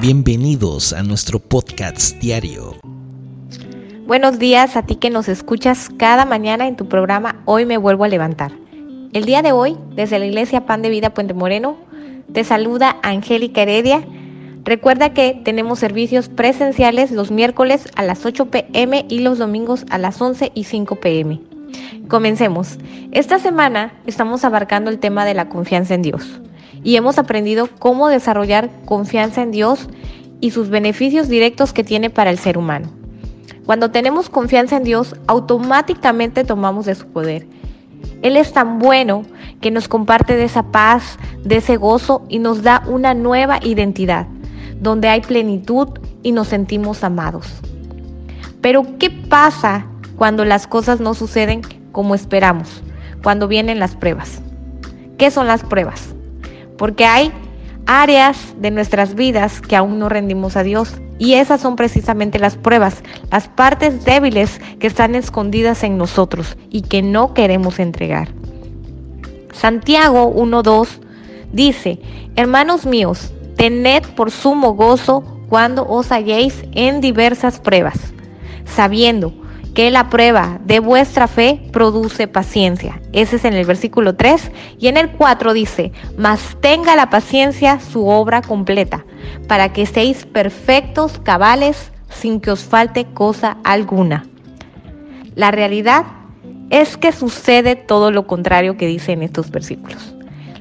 Bienvenidos a nuestro podcast diario. Buenos días a ti que nos escuchas cada mañana en tu programa Hoy me vuelvo a levantar. El día de hoy, desde la Iglesia Pan de Vida Puente Moreno, te saluda Angélica Heredia. Recuerda que tenemos servicios presenciales los miércoles a las 8 pm y los domingos a las 11 y 5 pm. Comencemos. Esta semana estamos abarcando el tema de la confianza en Dios y hemos aprendido cómo desarrollar confianza en Dios y sus beneficios directos que tiene para el ser humano. Cuando tenemos confianza en Dios, automáticamente tomamos de su poder. Él es tan bueno que nos comparte de esa paz, de ese gozo y nos da una nueva identidad, donde hay plenitud y nos sentimos amados. Pero ¿qué pasa cuando las cosas no suceden como esperamos? Cuando vienen las pruebas. ¿Qué son las pruebas? Porque hay áreas de nuestras vidas que aún no rendimos a Dios. Y esas son precisamente las pruebas, las partes débiles que están escondidas en nosotros y que no queremos entregar. Santiago 1.2 dice, hermanos míos, tened por sumo gozo cuando os halléis en diversas pruebas, sabiendo que la prueba de vuestra fe produce paciencia. Ese es en el versículo 3. Y en el 4 dice, mas tenga la paciencia su obra completa, para que seáis perfectos, cabales, sin que os falte cosa alguna. La realidad es que sucede todo lo contrario que dice en estos versículos.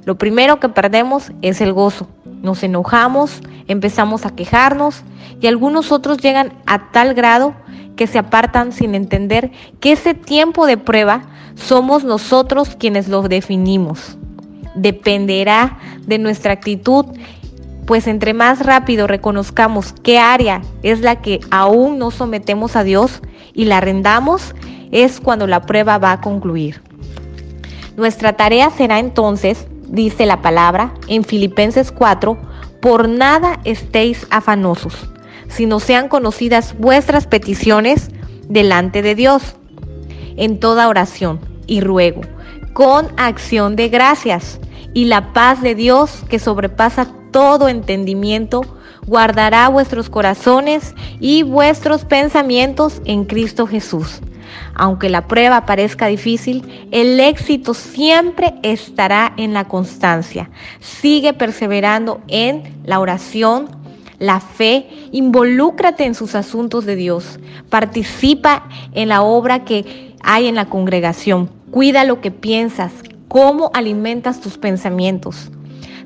Lo primero que perdemos es el gozo. Nos enojamos, empezamos a quejarnos y algunos otros llegan a tal grado que se apartan sin entender que ese tiempo de prueba somos nosotros quienes lo definimos. Dependerá de nuestra actitud, pues entre más rápido reconozcamos qué área es la que aún no sometemos a Dios y la rendamos, es cuando la prueba va a concluir. Nuestra tarea será entonces, dice la palabra en Filipenses 4, por nada estéis afanosos sino sean conocidas vuestras peticiones delante de Dios, en toda oración y ruego, con acción de gracias, y la paz de Dios que sobrepasa todo entendimiento, guardará vuestros corazones y vuestros pensamientos en Cristo Jesús. Aunque la prueba parezca difícil, el éxito siempre estará en la constancia. Sigue perseverando en la oración, la fe, involúcrate en sus asuntos de Dios, participa en la obra que hay en la congregación, cuida lo que piensas, cómo alimentas tus pensamientos.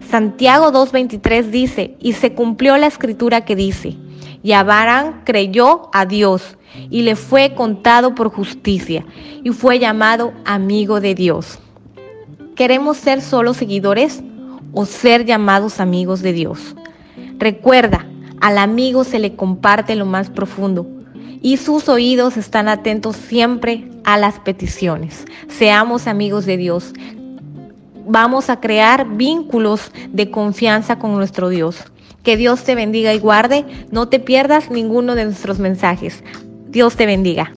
Santiago 2.23 dice, y se cumplió la escritura que dice, y Abraham creyó a Dios y le fue contado por justicia y fue llamado amigo de Dios. ¿Queremos ser solo seguidores o ser llamados amigos de Dios? Recuerda, al amigo se le comparte lo más profundo y sus oídos están atentos siempre a las peticiones. Seamos amigos de Dios. Vamos a crear vínculos de confianza con nuestro Dios. Que Dios te bendiga y guarde. No te pierdas ninguno de nuestros mensajes. Dios te bendiga.